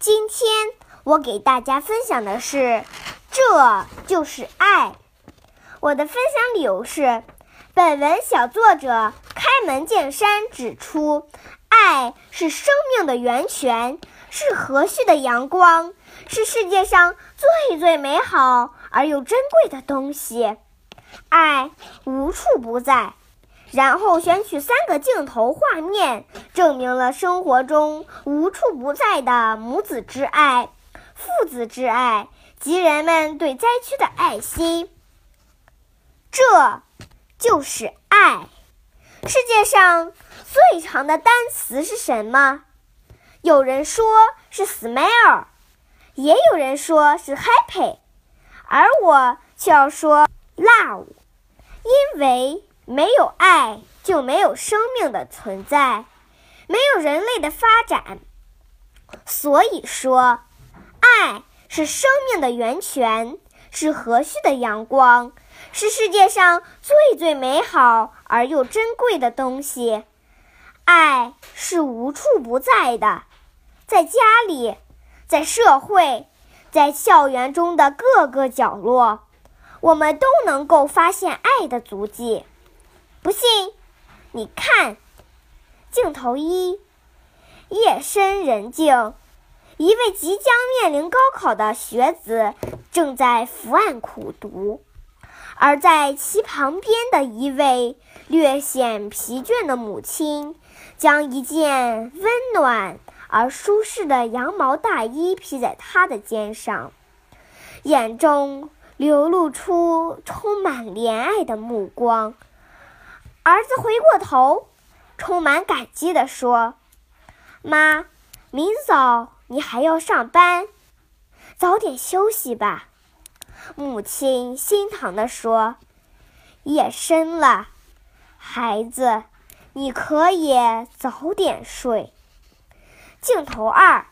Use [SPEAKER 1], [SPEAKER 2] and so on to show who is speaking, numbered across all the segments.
[SPEAKER 1] 今天我给大家分享的是，这就是爱。我的分享理由是，本文小作者开门见山指出，爱是生命的源泉，是和煦的阳光，是世界上最最美好而又珍贵的东西。爱无处不在。然后选取三个镜头画面，证明了生活中无处不在的母子之爱、父子之爱及人们对灾区的爱心。这就是爱。世界上最长的单词是什么？有人说是 smile，也有人说是 happy，而我却要说 love，因为。没有爱，就没有生命的存在，没有人类的发展。所以说，爱是生命的源泉，是和煦的阳光，是世界上最最美好而又珍贵的东西。爱是无处不在的，在家里，在社会，在校园中的各个角落，我们都能够发现爱的足迹。不信，你看，镜头一，夜深人静，一位即将面临高考的学子正在伏案苦读，而在其旁边的一位略显疲倦的母亲，将一件温暖而舒适的羊毛大衣披在他的肩上，眼中流露出充满怜爱的目光。儿子回过头，充满感激地说：“妈，明早你还要上班，早点休息吧。”母亲心疼地说：“夜深了，孩子，你可以早点睡。”镜头二，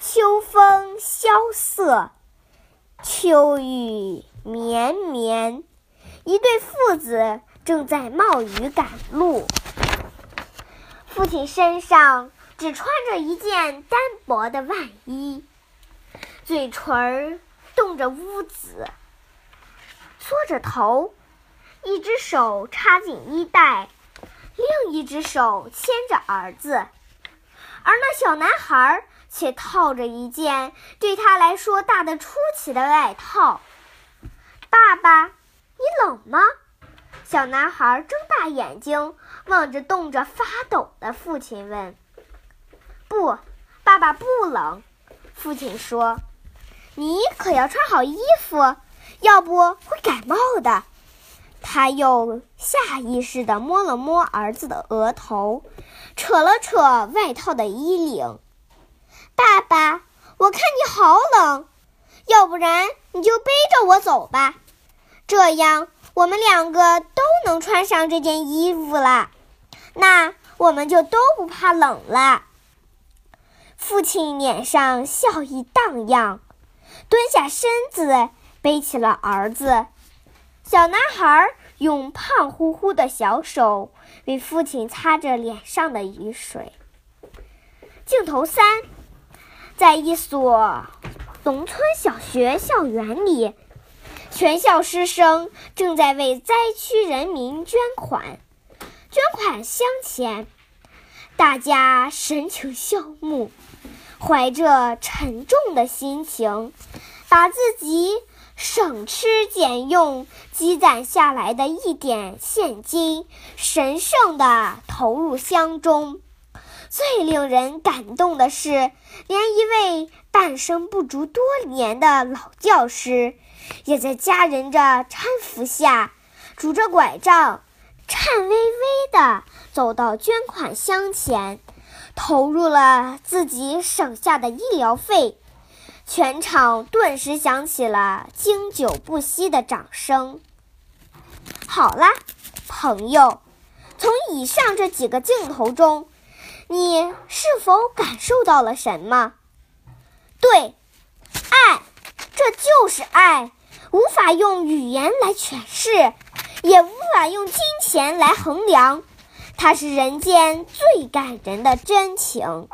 [SPEAKER 1] 秋风萧瑟，秋雨绵绵，一对父子。正在冒雨赶路，父亲身上只穿着一件单薄的外衣，嘴唇冻着乌紫，缩着头，一只手插进衣袋，另一只手牵着儿子，而那小男孩却套着一件对他来说大得出奇的外套。爸爸，你冷吗？小男孩睁大眼睛望着冻着发抖的父亲，问：“不，爸爸不冷。”父亲说：“你可要穿好衣服，要不会感冒的。”他又下意识地摸了摸儿子的额头，扯了扯外套的衣领。“爸爸，我看你好冷，要不然你就背着我走吧，这样。”我们两个都能穿上这件衣服了，那我们就都不怕冷了。父亲脸上笑意荡漾，蹲下身子背起了儿子。小男孩用胖乎乎的小手为父亲擦着脸上的雨水。镜头三，在一所农村小学校园里。全校师生正在为灾区人民捐款，捐款箱前，大家神情肃穆，怀着沉重的心情，把自己省吃俭用积攒下来的一点现金，神圣地投入箱中。最令人感动的是，连一位半生不足多年的老教师。也在家人的搀扶下，拄着拐杖，颤巍巍地走到捐款箱前，投入了自己省下的医疗费。全场顿时响起了经久不息的掌声。好啦，朋友，从以上这几个镜头中，你是否感受到了什么？对，爱。这就是爱，无法用语言来诠释，也无法用金钱来衡量，它是人间最感人的真情。